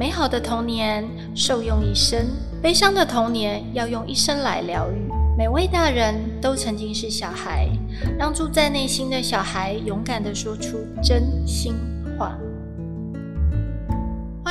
美好的童年受用一生，悲伤的童年要用一生来疗愈。每位大人都曾经是小孩，让住在内心的小孩勇敢地说出真心。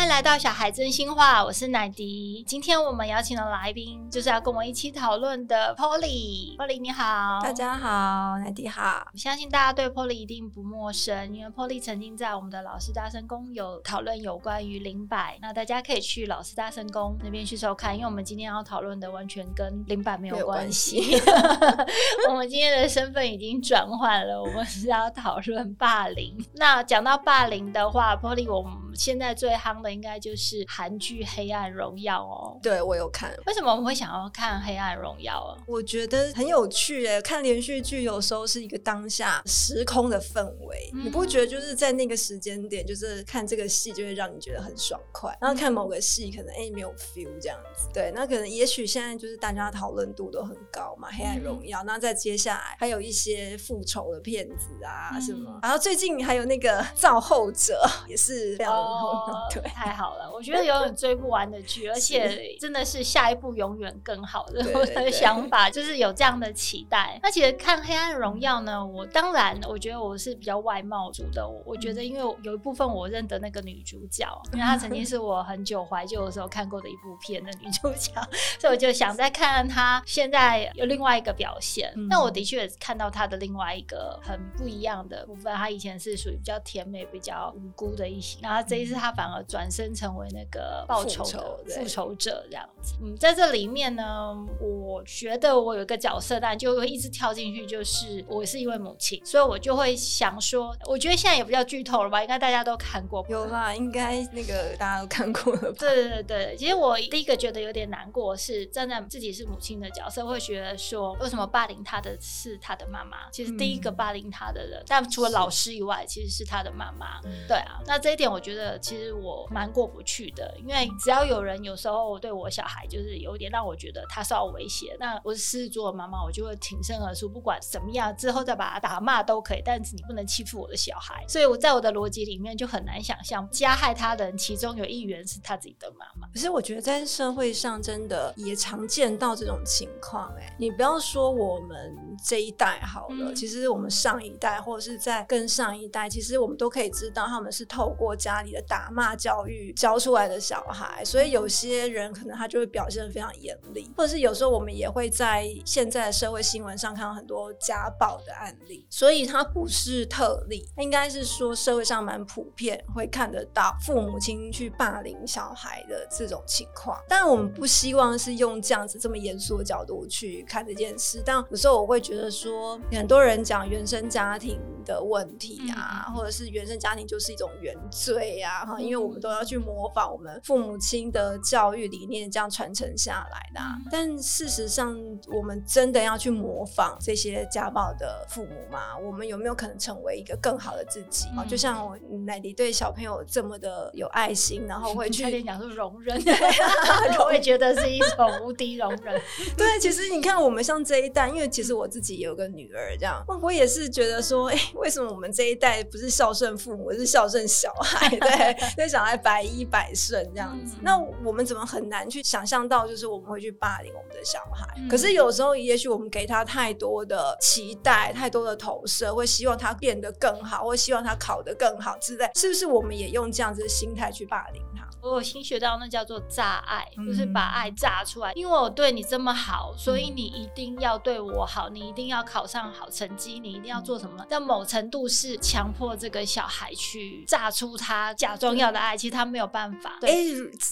来到小孩真心话，我是奶迪。今天我们邀请的来宾就是要跟我一起讨论的 Polly。Polly 你好，大家好，奶迪好。我相信大家对 Polly 一定不陌生，因为 Polly 曾经在我们的老师大声宫有讨论有关于灵摆，那大家可以去老师大声宫那边去收看，因为我们今天要讨论的完全跟灵摆没有关系。我们今天的身份已经转换了，我们是要讨论霸凌。那讲到霸凌的话，Polly 我们现在最夯的。应该就是韩剧《黑暗荣耀》哦，对我有看。为什么我们会想要看《黑暗荣耀》啊？我觉得很有趣诶。看连续剧有时候是一个当下时空的氛围，你不觉得就是在那个时间点，就是看这个戏就会让你觉得很爽快。然后看某个戏可能哎没有 feel 这样子。对，那可能也许现在就是大家讨论度都很高嘛，《黑暗荣耀》。那再接下来还有一些复仇的片子啊什么。然后最近还有那个《造后者》也是非常红，对。太好了，我觉得有点追不完的剧，而且真的是下一部永远更好的 我的想法，就是有这样的期待。那其实看《黑暗荣耀》呢，我当然我觉得我是比较外貌族的，我觉得因为有一部分我认得那个女主角，因为她曾经是我很久怀旧的时候看过的一部片的女主角，所以我就想再看看她现在有另外一个表现。那我的确看到她的另外一个很不一样的部分，她以前是属于比较甜美、比较无辜的一型，然后这一次她反而转。身成为那个报仇的复仇者这样子，嗯，在这里面呢，我觉得我有一个角色，但就会一直跳进去，就是我是一位母亲，所以我就会想说，我觉得现在也不叫剧透了吧，应该大家都看过，有啦，应该那个大家都看过了。吧 对对对，其实我第一个觉得有点难过，是站在自己是母亲的角色，会觉得说，为什么霸凌他的是他的妈妈？其实第一个霸凌他的人，但除了老师以外，其实是他的妈妈。对啊，那这一点我觉得其实我。蛮过不去的，因为只要有人有时候对我小孩就是有点让我觉得他受到威胁，那我是狮子座的妈妈，我就会挺身而出，不管怎么样，之后再把他打骂都可以，但是你不能欺负我的小孩。所以我在我的逻辑里面就很难想象加害他的人其中有一员是他自己的妈妈。可是我觉得在社会上真的也常见到这种情况，哎，你不要说我们这一代好了，其实我们上一代或者是在更上一代，其实我们都可以知道他们是透过家里的打骂教育。教出来的小孩，所以有些人可能他就会表现的非常严厉，或者是有时候我们也会在现在的社会新闻上看到很多家暴的案例，所以他不是特例，应该是说社会上蛮普遍会看得到父母亲去霸凌小孩的这种情况。但我们不希望是用这样子这么严肃的角度去看这件事，但有时候我会觉得说，很多人讲原生家庭的问题啊，或者是原生家庭就是一种原罪啊，哈，因为我们都要。要去模仿我们父母亲的教育理念，这样传承下来的。但事实上，我们真的要去模仿这些家暴的父母吗？我们有没有可能成为一个更好的自己？啊，就像我奶迪对小朋友这么的有爱心，然后会去 差点讲出容忍，我也觉得是一种无敌容忍。对，其实你看，我们像这一代，因为其实我自己有个女儿，这样我也是觉得说，哎，为什么我们这一代不是孝顺父母，是孝顺小孩？对，对小孩。百依百顺这样子，那我们怎么很难去想象到，就是我们会去霸凌我们的小孩？可是有时候，也许我们给他太多的期待，太多的投射，会希望他变得更好，或希望他考得更好之类，是不是？我们也用这样子的心态去霸凌他？我有新学到那叫做炸爱，就是把爱炸出来。因为我对你这么好，所以你一定要对我好，你一定要考上好成绩，你一定要做什么？在某程度是强迫这个小孩去炸出他假装要的爱，其实他没有办法。哎，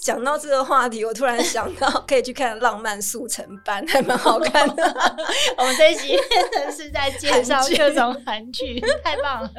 讲到这个话题，我突然想到可以去看《浪漫速成班》，还蛮好看的。我们这一集 是在介绍各种韩剧，太棒了。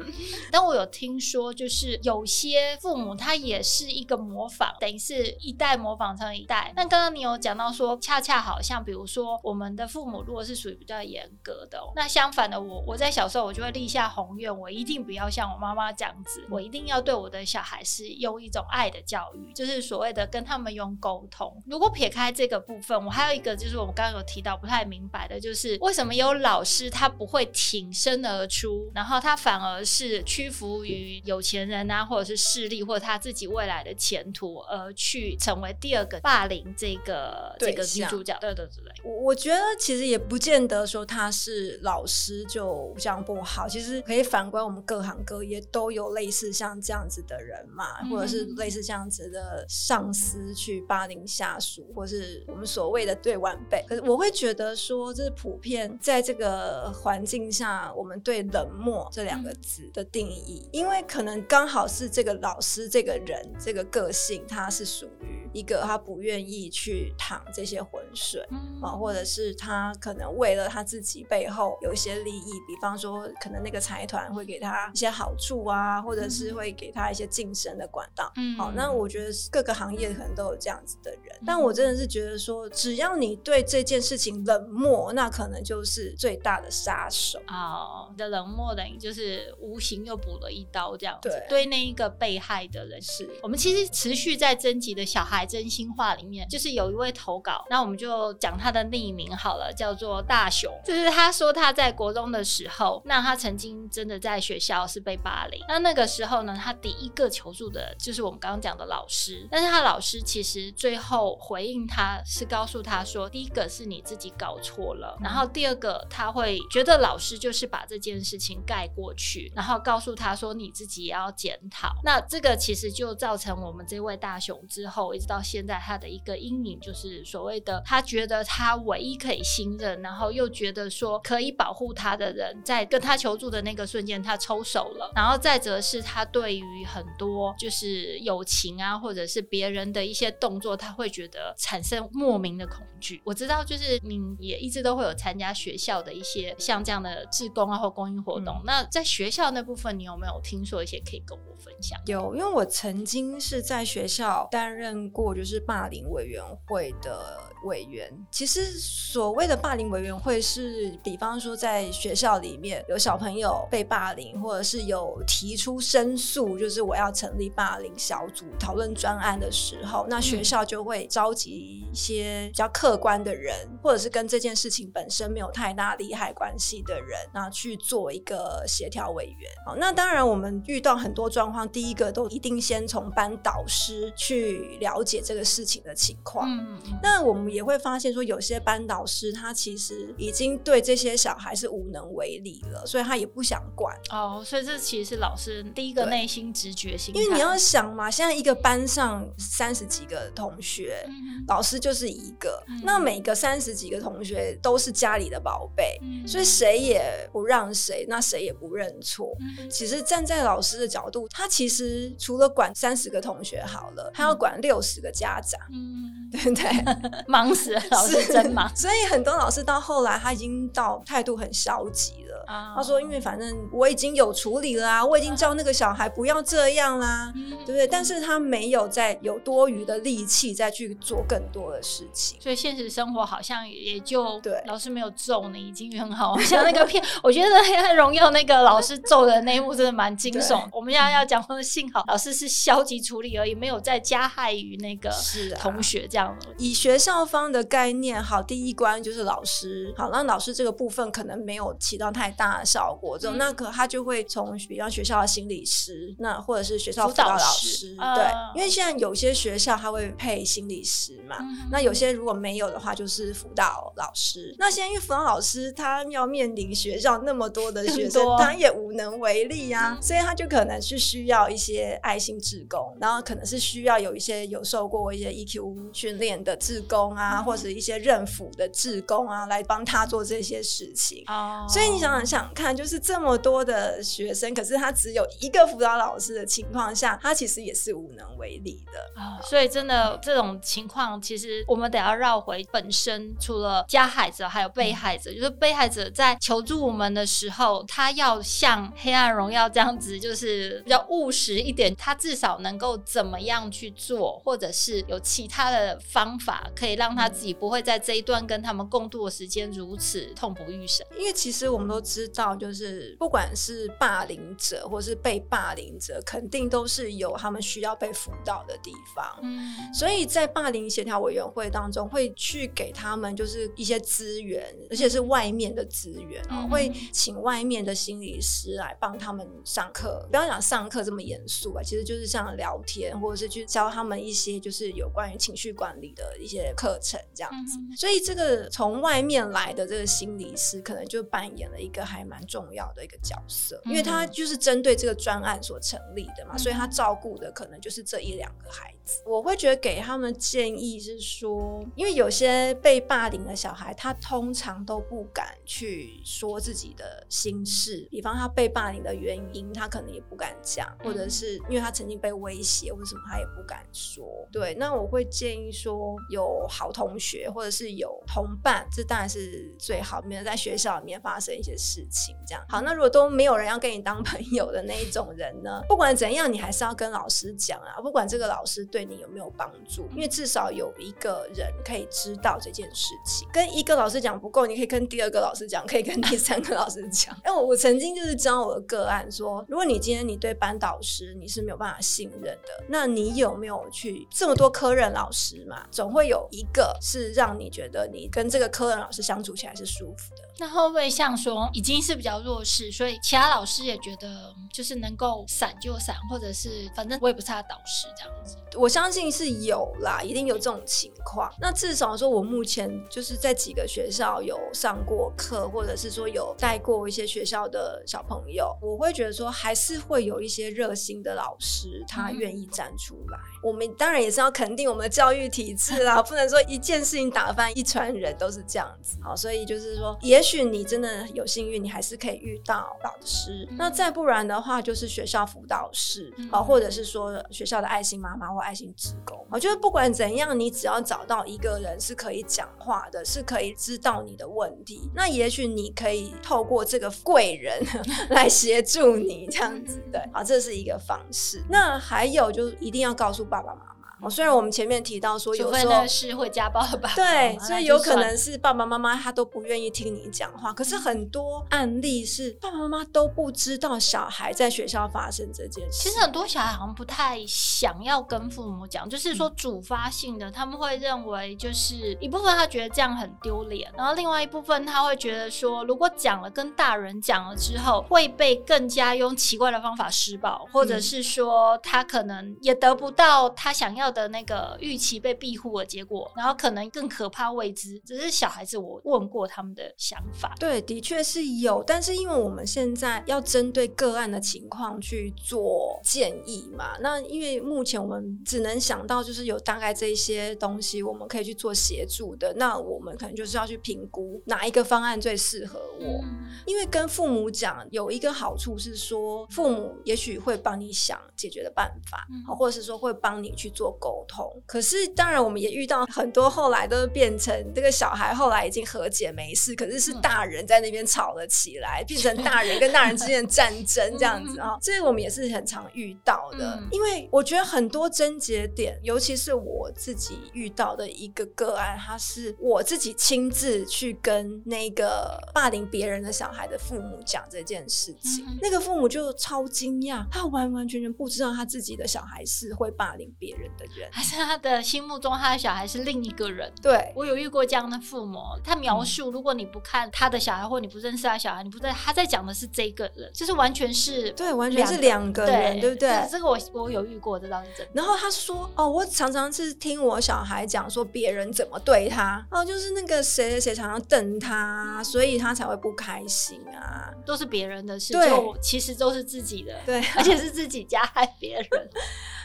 但我有听说，就是有些父母他也是一个。模仿等于是一代模仿成一代。那刚刚你有讲到说，恰恰好像比如说我们的父母如果是属于比较严格的，那相反的我，我在小时候我就会立下宏愿，我一定不要像我妈妈这样子，我一定要对我的小孩是用一种爱的教育，就是所谓的跟他们用沟通。如果撇开这个部分，我还有一个就是我们刚刚有提到不太明白的，就是为什么有老师他不会挺身而出，然后他反而是屈服于有钱人啊，或者是势力，或者他自己未来的前途，而去成为第二个霸凌这个这个女主角。对对对对，我我觉得其实也不见得说他是老师就这样不好，其实可以反观我们各行各业都有类似像这样子的人嘛，或者是类似这样子的上司去霸凌下属，或是我们所谓的对晚辈。可是我会觉得说，这是普遍在这个环境下，我们对冷漠这两个字的定义，因为可能刚好是这个老师这个人这个个性，他是属于一个他不愿意去淌这些浑水啊，或者是他可能为了他自己背后有一些利益，比方说可能那个财团会给他一些好处啊，或者是会给他一些晋升的管道。嗯，好，那我觉得各个行业可能都有这样子的人，但我真的是觉得说，只要你对这件事情冷漠，那可能就是最大的杀手。哦，你的冷漠等于就是无形又补了一刀，这样子。对，对那一个被害的人，是。我们其实持续在征集的小孩真心话里面，就是有一位投稿，那我们就讲他的匿名好了，叫做大雄，就是他说他在国中的时候，那他曾经真的在学校是被霸凌，那那个时候呢，他第一个求助的就是我们刚刚讲的老师，但是他老师其实最后回应他是告诉他说，第一个是你自己搞错了，然后第二个他会觉得老师就是把这件事情盖过去，然后告诉他说你自己也要检讨。那这个其实就造成我们这位大雄之后一直到现在他的一个阴影，就是所谓的他觉得他唯一可以信任，然后又觉得说可以保护他的人，在跟他求助的那个瞬间他抽手了，然后再则是他对于很多就是友情啊，或者是别人的一些动作，他会觉得产生莫名的恐惧。我知道，就是你也一直都会有参加学校的一些像这样的志工啊或公益活动。那在学校那部分，你有没有听说一些可以跟我分享？有，因为我曾经是在学校担任过就是霸凌委员会的委员。其实所谓的霸凌委员会是，比方说在学校里面有小朋友被霸凌，或者是有提出申诉，就是我要成立霸凌小组讨论专案的时候，那学校就会召集一些比较客观的人，或者是跟这件事情本身没有太大利害关系的人，那去做一个协调委员。好，那当然我们遇到很多状况，第一个都一定先从班导师去了解这个事情的情况。嗯，那我们也会发现说，有些班导师他其实已经对这些小孩是无能为力了，所以他也不想管。哦，所以这其实是老师第一个内心直觉性，因为你要想嘛，现在一个班上三十几个同学，老师就是一个，那每个三十几个同学都是家里的宝贝，所以谁也不让谁，那谁也不认错。其实站在老师的角度，他其实除了管三十个同学好了，他要管六十个家长，嗯 对不对？忙死了，老师真忙。所以很多老师到后来，他已经到态度很消极了。他说：“因为反正我已经有处理了啊，我已经叫那个小孩不要这样啦，对不对？但是他没有再有多余的力气再去做更多的事情。所以现实生活好像也就对老师没有揍你，已经很好。像那个片，我觉得《黑暗荣耀》那个老师揍的那一幕真的蛮惊悚。我们现在要讲说，幸好老师是消极处理而已，没有再加害于那个同学这样。以学校方的概念，好，第一关就是老师，好，那老师这个部分可能没有起到太大的效果，这种那可他就会从比方学校的心理师，那或者是学校辅导老师，对，因为现在有些学校他会配心理师嘛，那有些如果没有的话，就是辅导老师。那现在因为辅导老师他要面临学校那么多的 学生，他也无能为力呀，所以他就可能是需要一些爱心志工，然后可能是需要有一些有受过一些 EQ 训练的志工啊，或者一些认辅的志工啊，来帮他做这些事情。哦，所以你想想想看，就是这么多的学生，可是他只有一个辅导老师的情况下，他其实也是无能为力的啊。所以真的这种情况，其实我们得要绕回本身，除了加害者，还有被害者。就是被害者在求助我们的时候，他要像《黑暗荣耀》这样子，就是比较务实一点，他至少能够怎么样去做，或者是有其他的方法，可以让他自己不会在这一段跟他们共度的时间如此痛不欲生。因为其实我们都知。道，就是不管是霸凌者或是被霸凌者，肯定都是有他们需要被辅导的地方。嗯，所以在霸凌协调委员会当中，会去给他们就是一些资源，而且是外面的资源啊，会请外面的心理师来帮他们上课。不要讲上课这么严肃啊，其实就是像聊天，或者是去教他们一些就是有关于情绪管理的一些课程这样子。所以这个从外面来的这个心理师，可能就扮演了一个还蛮重要的一个角色，因为他就是针对这个专案所成立的嘛，所以他照顾的可能就是这一两个孩子。我会觉得给他们建议是说，因为有些被霸凌的小孩，他通常都不敢去说自己的心事，比方他被霸凌的原因，他可能也不敢讲，或者是因为他曾经被威胁或者什么，他也不敢说。对，那我会建议说，有好同学或者是有同伴，这当然是最好，免得在学校里面发生一些事情。这样好，那如果都没有人要跟你当朋友的那一种人呢？不管怎样，你还是要跟老师讲啊，不管这个老师。对你有没有帮助？因为至少有一个人可以知道这件事情。跟一个老师讲不够，你可以跟第二个老师讲，可以跟第三个老师讲。因 为我曾经就是教我的个案说，如果你今天你对班导师你是没有办法信任的，那你有没有去这么多科任老师嘛？总会有一个是让你觉得你跟这个科任老师相处起来是舒服的。那会不会像说已经是比较弱势，所以其他老师也觉得就是能够闪就闪，或者是反正我也不是他导师这样子。我相信是有啦，一定有这种情况。那至少说，我目前就是在几个学校有上过课，或者是说有带过一些学校的小朋友，我会觉得说还是会有一些热心的老师，他愿意站出来。我们当然也是要肯定我们的教育体制啦，不能说一件事情打翻一船人都是这样子。好，所以就是说，也许你真的有幸运，你还是可以遇到老师。那再不然的话，就是学校辅导室，好，或者是说学校的爱心妈妈或爱心职工。我觉得不管怎样，你只要找到一个人是可以讲话的，是可以知道你的问题，那也许你可以透过这个贵人 来协助你这样子。对，好，这是一个方式。那还有就是一定要告诉。爸爸妈妈。虽然我们前面提到说，有时候是会家暴的爸爸，对，所以有可能是爸爸妈妈他都不愿意听你讲话。可是很多案例是爸爸妈妈都不知道小孩在学校发生这件事。其实很多小孩好像不太想要跟父母讲，就是说主发性的，他们会认为就是一部分他觉得这样很丢脸，然后另外一部分他会觉得说，如果讲了跟大人讲了之后，会被更加用奇怪的方法施暴，或者是说他可能也得不到他想要。的那个预期被庇护的结果，然后可能更可怕未知，只是小孩子我问过他们的想法，对，的确是有，但是因为我们现在要针对个案的情况去做建议嘛，那因为目前我们只能想到就是有大概这些东西我们可以去做协助的，那我们可能就是要去评估哪一个方案最适合我，因为跟父母讲有一个好处是说，父母也许会帮你想解决的办法，好，或者是说会帮你去做。沟通，可是当然我们也遇到很多，后来都变成这个小孩后来已经和解没事，可是是大人在那边吵了起来，变成大人跟大人之间的战争这样子啊，这个我们也是很常遇到的。因为我觉得很多症结点，尤其是我自己遇到的一个个案，他是我自己亲自去跟那个霸凌别人的小孩的父母讲这件事情，那个父母就超惊讶，他完完全全不知道他自己的小孩是会霸凌别人的。还是他的心目中，他的小孩是另一个人。对我有遇过这样的父母，他描述，如果你不看他的小孩，或你不认识他小孩，你不知道他在讲的是这个人，就是完全是对，完全是两个人，对不对？这个我我有遇过，这倒是真。然后他说：“哦，我常常是听我小孩讲说别人怎么对他，哦，就是那个谁谁谁常常瞪他，所以他才会不开心啊，都是别人的事，就其实都是自己的，对，而且是自己加害别人。”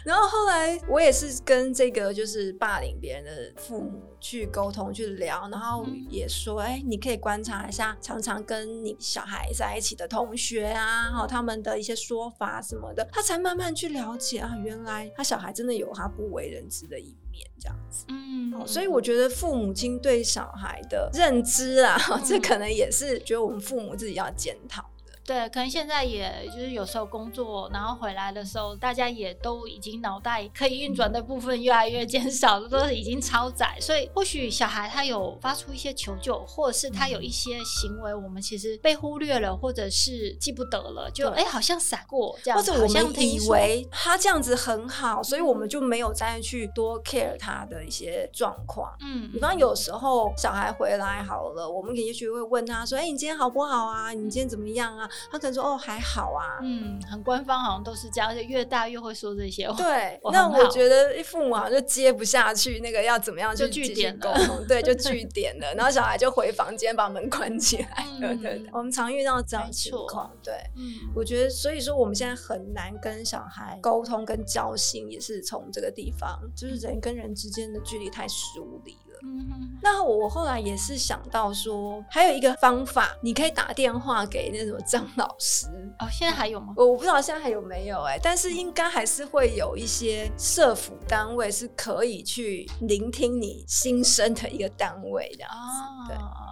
然后后来我也是跟这个就是霸凌别人的父母去沟通去聊，然后也说，哎，你可以观察一下，常常跟你小孩在一起的同学啊，哈，他们的一些说法什么的，他才慢慢去了解啊，原来他小孩真的有他不为人知的一面，这样子。嗯，所以我觉得父母亲对小孩的认知啊，这可能也是觉得我们父母自己要检讨。对，可能现在也就是有时候工作，然后回来的时候，大家也都已经脑袋可以运转的部分越来越减少了，都是已经超载，所以或许小孩他有发出一些求救，或者是他有一些行为，我们其实被忽略了，或者是记不得了，就哎好像闪过这样，或者我们以为他这样子很好，所以我们就没有再去多 care 他的一些状况。嗯，比方有时候小孩回来好了，我们也许会问他说：“哎，你今天好不好啊？你今天怎么样啊？”他可能说：“哦，还好啊。”嗯，很官方，好像都是这样，而且越大越会说这些话。对，那我觉得父母好像就接不下去，那个要怎么样去据点沟通？对，就 据点了，然后小孩就回房间把门关起来。对对对，我们常遇到这样情况。对，嗯，我觉得所以说我们现在很难跟小孩沟通跟交心，也是从这个地方，就是人跟人之间的距离太疏离。嗯，那我后来也是想到说，还有一个方法，你可以打电话给那什么张老师哦。现在还有吗？我我不知道现在还有没有哎，但是应该还是会有一些社府单位是可以去聆听你心声的一个单位的哦。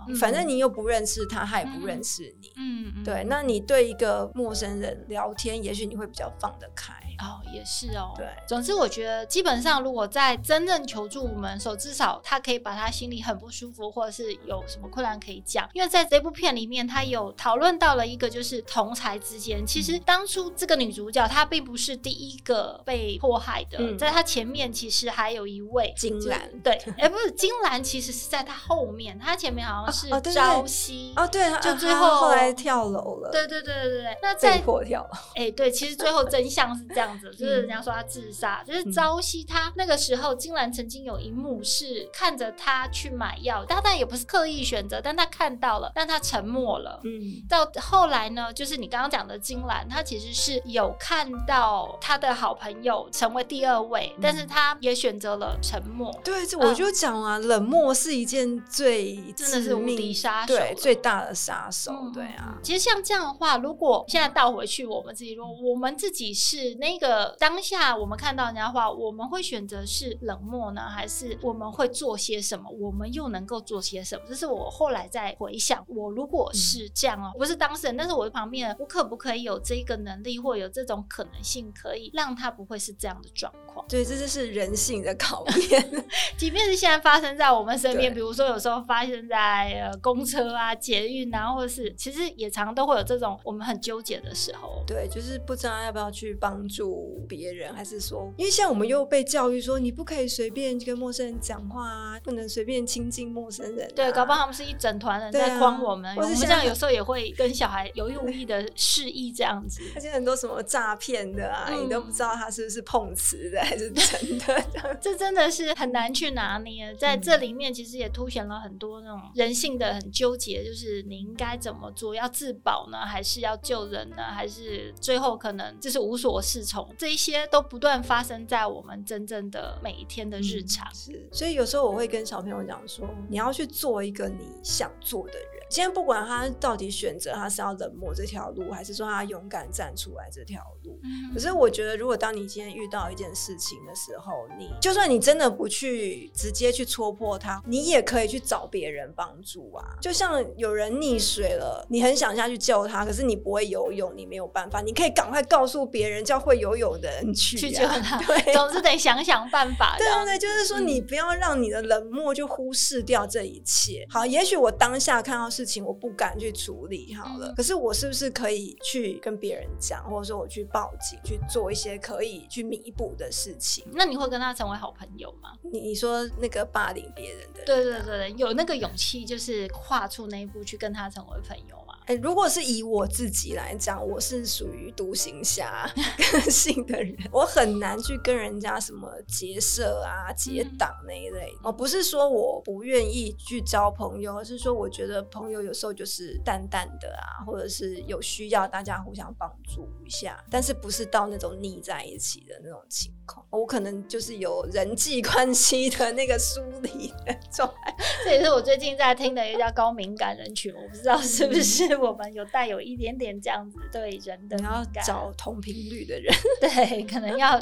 对，反正你又不认识他，他也不认识你。嗯，对，那你对一个陌生人聊天，也许你会比较放得开。哦，也是哦。对，总之我觉得基本上，如果在真正求助无门时候，至少他可以把他心里很不舒服，或者是有什么困难可以讲。因为在这部片里面，他有讨论到了一个，就是同才之间，其实当初这个女主角她并不是第一个被迫害的，在她前面其实还有一位金兰，对，哎，不是金兰，其实是在她后面，她前面好像是朝夕，哦，对，就最后后来跳楼了，对对对对对，那在迫跳，哎，对，其实最后真相是这样。样子就是人家说他自杀，就是朝夕他那个时候，金兰曾经有一幕是看着他去买药，他但也不是刻意选择，但他看到了，但他沉默了。嗯，到后来呢，就是你刚刚讲的金兰，他其实是有看到他的好朋友成为第二位，但是他也选择了沉默。对，这我就讲啊，冷漠是一件最真的是无敌杀手，对，最大的杀手。对啊，其实像这样的话，如果现在倒回去，我们自己说，我们自己是那。那个当下，我们看到人家话，我们会选择是冷漠呢，还是我们会做些什么？我们又能够做些什么？这是我后来在回想，我如果是这样哦，不是当事人，但是我的旁边，我可不可以有这个能力，或有这种可能性，可以让他不会是这样的状况？对，这就是人性的考 验。即便是现在发生在我们身边，比如说有时候发生在呃公车啊、捷运啊，或者是其实也常常都会有这种我们很纠结的时候。对，就是不知道要不要去帮助。别人还是说，因为现在我们又被教育说，你不可以随便跟陌生人讲话啊，不能随便亲近陌生人。对，搞不好他们是一整团人在诓我们。我们这样有时候也会跟小孩有意无意的示意这样子。而且很多什么诈骗的啊，你都不知道他是不是碰瓷的还是真的。这真的是很难去拿捏。在这里面，其实也凸显了很多那种人性的很纠结，就是你应该怎么做，要自保呢，还是要救人呢，还是最后可能就是无所适从。这一些都不断发生在我们真正的每一天的日常。是，所以有时候我会跟小朋友讲说，你要去做一个你想做的人。今天不管他到底选择他是要冷漠这条路，还是说他勇敢站出来这条路，可是我觉得，如果当你今天遇到一件事情的时候，你就算你真的不去直接去戳破他，你也可以去找别人帮助啊。就像有人溺水了，你很想下去救他，可是你不会游泳，你没有办法，你可以赶快告诉别人叫会游泳的人去去救他。对，总是得想想办法。对对对，就是说你不要让你的冷漠就忽视掉这一切。好，也许我当下看到。事情我不敢去处理好了，可是我是不是可以去跟别人讲，或者说我去报警去做一些可以去弥补的事情？那你会跟他成为好朋友吗？你你说那个霸凌别人的，对对对对，有那个勇气，就是跨出那一步去跟他成为朋友吗？哎，如果是以我自己来讲，我是属于独行侠 个性的人，我很难去跟人家什么结社啊、结党那一类。哦，不是说我不愿意去交朋友，而是说我觉得朋友有时候就是淡淡的啊，或者是有需要大家互相帮助一下，但是不是到那种腻在一起的那种情况。我可能就是有人际关系的那个疏离的状态。这也是我最近在听的一个叫高敏感人群，我不知道是不是。我们有带有一点点这样子对人的，你要找同频率的人，对，可能要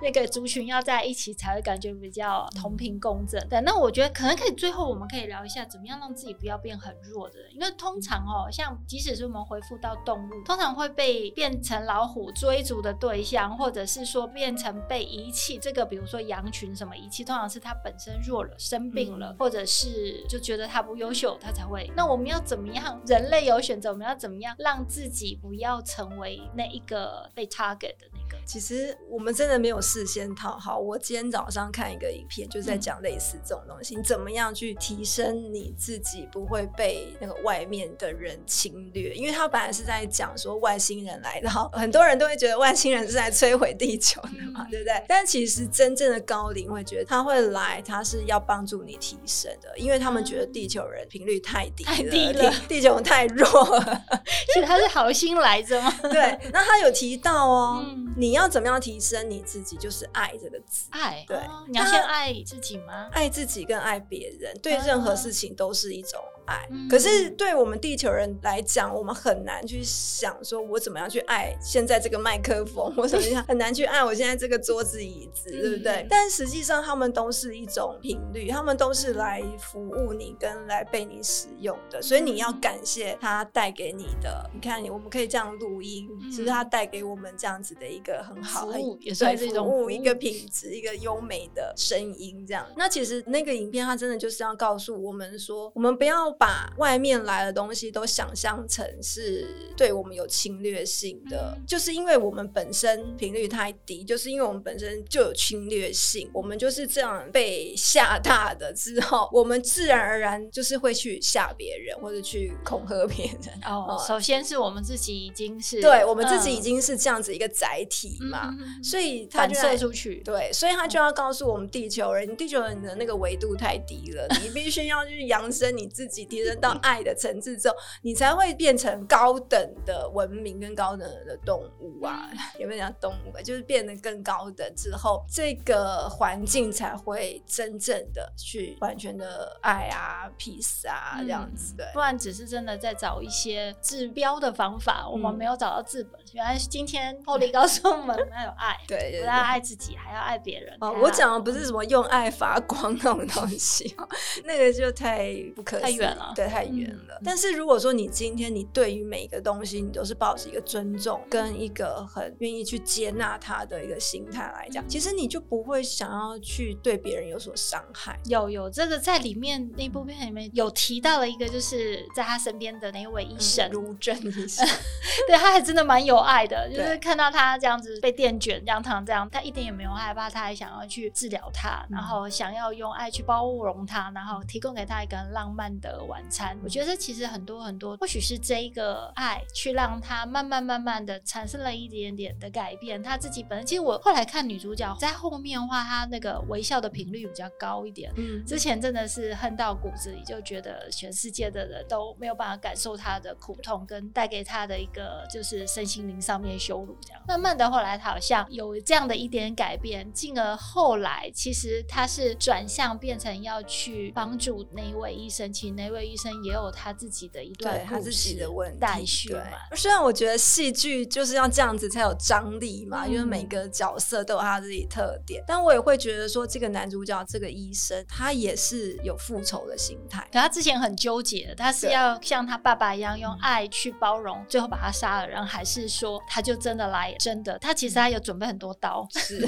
那个族群要在一起才会感觉比较同频共振。对，那我觉得可能可以最后我们可以聊一下，怎么样让自己不要变很弱。弱的人，因为通常哦，像即使是我们回复到动物，通常会被变成老虎追逐的对象，或者是说变成被遗弃。这个比如说羊群什么遗弃，通常是它本身弱了、生病了，或者是就觉得它不优秀，它才会。那我们要怎么样？人类有选择，我们要怎么样让自己不要成为那一个被 target 的那个？其实我们真的没有事先讨好。我今天早上看一个影片，就是在讲类似这种东西，你怎么样去提升你自己，不会被那个外面的人侵略？因为他本来是在讲说外星人来的，很多人都会觉得外星人是在摧毁地球的嘛，对不对？但其实真正的高龄会觉得他会来，他是要帮助你提升的，因为他们觉得地球人频率太低，太低了，地球太弱。其实他是好心来着吗？对，那他有提到哦，你。你要怎么样提升你自己？就是爱这个字，爱对，你要先爱自己吗？爱自己跟爱别人，对任何事情都是一种。爱，可是对我们地球人来讲，我们很难去想说，我怎么样去爱现在这个麦克风，我怎么样很难去爱我现在这个桌子椅子，对不对？但实际上，他们都是一种频率，他们都是来服务你跟来被你使用的，所以你要感谢他带给你的。你看，我们可以这样录音，其实他带给我们这样子的一个很好，也算是一种一个品质，一个优美的声音。这样，那其实那个影片，它真的就是要告诉我们说，我们不要。把外面来的东西都想象成是对我们有侵略性的，就是因为我们本身频率太低，就是因为我们本身就有侵略性，我们就是这样被吓大的之后，我们自然而然就是会去吓别人或者去恐吓别人。哦，首先是我们自己已经是对我们自己已经是这样子一个载体嘛，所以反射出去。对，所以他就要告诉我们地球人，地球人的那个维度太低了，你必须要去扬升你自己。提升到爱的层次之后，你才会变成高等的文明跟高等的动物啊！有没有讲动物？就是变得更高等之后，这个环境才会真正的去完全的爱啊、peace 啊这样子。对，不然只是真的在找一些治标的方法，我们没有找到治本。原来今天后力告诉我们要有爱，对，不但爱自己，还要爱别人。哦，我讲的不是什么用爱发光那种东西，那个就太不可太远了。对，太远了。但是如果说你今天你对于每一个东西，你都是抱着一个尊重跟一个很愿意去接纳他的一个心态来讲，其实你就不会想要去对别人有所伤害。有有这个在里面那部片里面有提到了一个，就是在他身边的那位医生卢正医生，对他还真的蛮有爱的，就是看到他这样子被电卷、这样烫这样，他一点也没有害怕，他还想要去治疗他，然后想要用爱去包容他，然后提供给他一个浪漫的晚餐，我觉得其实很多很多，或许是这一个爱，去让他慢慢慢慢的产生了一点点的改变。他自己本身，其实我后来看女主角在后面的话，她那个微笑的频率比较高一点。嗯，之前真的是恨到骨子里，就觉得全世界的人都没有办法感受她的苦痛，跟带给她的一个就是身心灵上面羞辱这样。慢慢的后来，她好像有这样的一点改变，进而后来其实她是转向变成要去帮助那一位医生，请那位。医生也有他自己的一段他自己的问题，对。虽然我觉得戏剧就是要这样子才有张力嘛，因为每个角色都有他自己特点，但我也会觉得说，这个男主角这个医生他也是有复仇的心态。可他之前很纠结，他是要像他爸爸一样用爱去包容，最后把他杀了，然后还是说他就真的来真的？他其实他有准备很多刀 是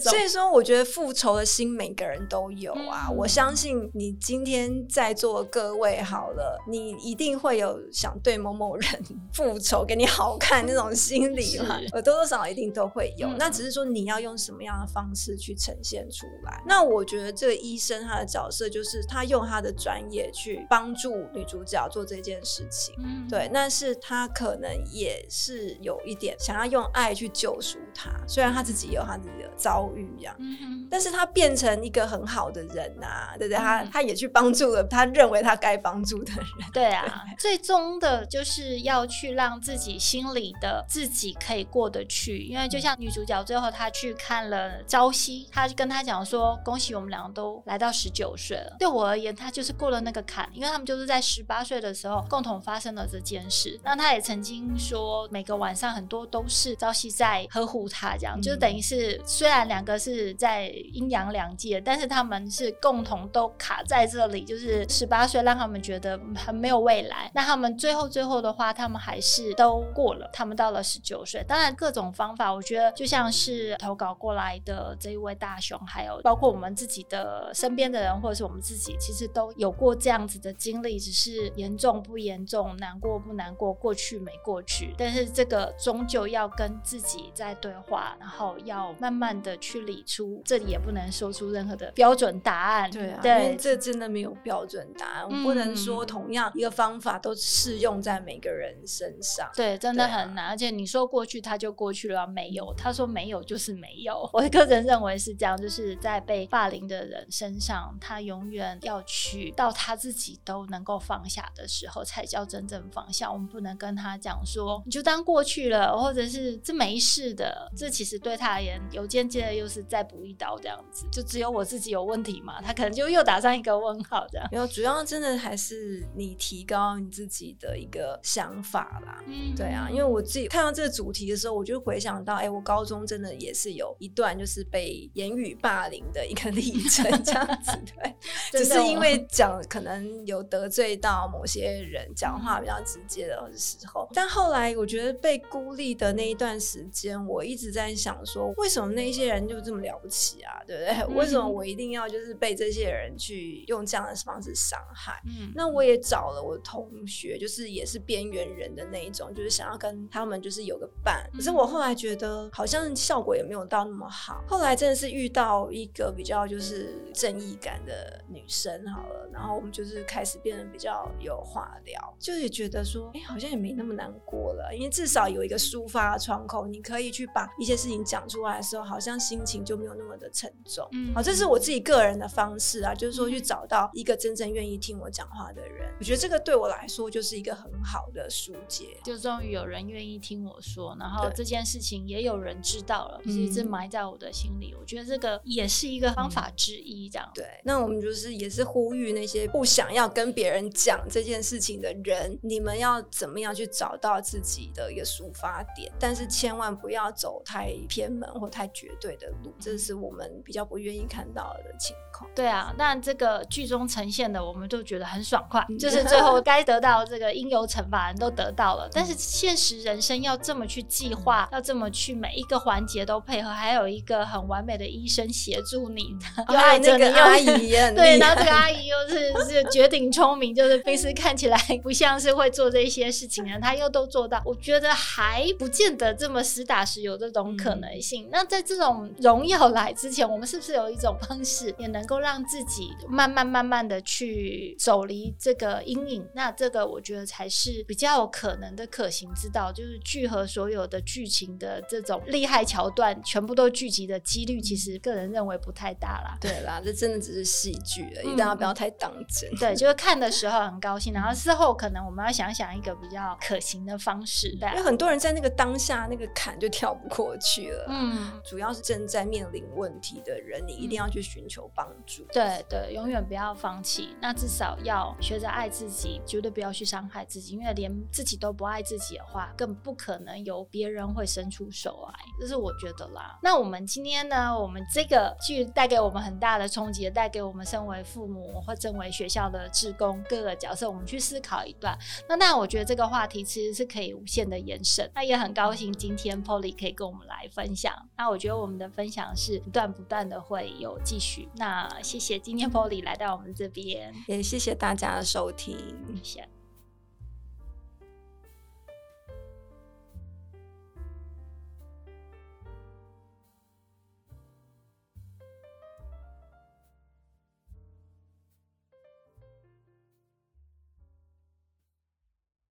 所以说，我觉得复仇的心每个人都有啊。我相信你今天在座各位。好了，你一定会有想对某某人复仇，给你好看那种心理嘛？我多多少少一定都会有。那只是说你要用什么样的方式去呈现出来。那我觉得这个医生他的角色就是他用他的专业去帮助女主角做这件事情。嗯，对。但是他可能也是有一点想要用爱去救赎他，虽然他自己有他自己的遭遇这样。嗯但是他变成一个很好的人呐，对不对？他他也去帮助了他认为他该。帮助的人，对啊，最终的就是要去让自己心里的自己可以过得去，因为就像女主角最后她去看了朝夕，她跟她讲说：“恭喜我们两个都来到十九岁了。”对我而言，她就是过了那个坎，因为他们就是在十八岁的时候共同发生了这件事。那她也曾经说，每个晚上很多都是朝夕在呵护她，这样就是等于是虽然两个是在阴阳两界，但是他们是共同都卡在这里，就是十八岁让。他们觉得很没有未来。那他们最后最后的话，他们还是都过了，他们到了十九岁。当然，各种方法，我觉得就像是投稿过来的这一位大雄，还有包括我们自己的身边的人，或者是我们自己，其实都有过这样子的经历，只是严重不严重，难过不难过，过去没过去。但是这个终究要跟自己在对话，然后要慢慢的去理出，这里也不能说出任何的标准答案。对啊，因为这真的没有标准答案，我不能说同样一个方法都适用在每个人身上。对，真的很难。而且你说过去，他就过去了，没有。他说没有就是没有。我个人认为是这样，就是在被霸凌的人身上，他永远要去到他自己都能够放下的时候，才叫真正放下。我们不能跟他讲说，你就当过去了，或者是这没事的。这其实对他而言，有间接的又是再补一刀这样子。就只有我自己有问题嘛？他可能就又打上一个问号这样。没有，主要真的还是你提高你自己的一个想法啦。嗯，对啊，因为我自己看到这个主题的时候，我就回想到，哎，我高中真的也是有一段就是被言语霸凌的一个历程，这样子对，只是因为讲可能有得罪到某些人，讲话比较直接的时候。但后来我觉得被孤立的那一段时间，我一直在想说，为什么那些人就这么了不起啊？对不对？为什么我一定要就是被这些人去用这样的方式伤害？嗯，那我也找了我的同学，就是也是边缘人的那一种，就是想要跟他们就是有个伴。可是我后来觉得好像效果也没有到那么好。后来真的是遇到一个比较就是正义感的女生，好了，然后我们就是开始变得比较有话聊，就也觉得说，哎，好像也没那么难过了，因为至少有一个抒发窗口，你可以去把一些事情讲出来的时候，好像心情就没有那么的沉重。嗯，好，这是我自己个人的方式啊，就是说去找到一个真正愿意听我讲话的人，我觉得这个对我来说就是一个很好的疏解。就终于有人愿意听我说，然后这件事情也有人知道了，一直埋在我的心里。我觉得这个也是一个方法之一，这样。对，那我们就是也是呼吁那些不想要跟别人讲这件事情的人，你们要怎么样去找到自己的一个抒发点，但是千万不要走太偏门或太绝对的路，这是我们比较不愿意看到的情况。对啊，但这个剧中呈现的，我们都觉得很爽快，就是 最后该得到这个应有惩罚人都得到了。但是现实人生要这么去计划，要这么去每一个环节都配合，还有一个很完美的医生协助你，又爱那个阿姨，对，然后这个阿姨又是是绝顶聪明，就是平时 看起来不像是会做这些事情的，她又都做到。我觉得还不见得这么实打实有这种可能性。那在这种荣耀来之前，我们是不是有一种方式也能够让自己慢慢慢慢的去走离这个阴影？那这个我觉得才是比较有可能的可行之道，就是聚合所有的剧情的这种厉害桥段，全部都聚集的几率，其实个人认为不太大啦。对啦，这真的只是戏剧而已，大家不要太当真。对，就是看的时候很高兴，然后事后可能我们要想想一个比较可行的方式。对，因为很多人在那个当下那个坎就跳不过去了。嗯，主要是正在面临问题的人，你一定要去寻求帮对对，永远不要放弃。那至少要学着爱自己，绝对不要去伤害自己，因为连自己都不爱自己的话，更不可能有别人会伸出手来。这是我觉得啦。那我们今天呢，我们这个剧带给我们很大的冲击，带给我们身为父母或身为学校的职工各个角色，我们去思考一段。那那我觉得这个话题其实是可以无限的延伸。那也很高兴今天 Polly 可以跟我们来分享。那我觉得我们的分享是不断不断的会有继续。那谢谢今天 Polly 来到我们这边，也谢谢大家的收听，谢谢。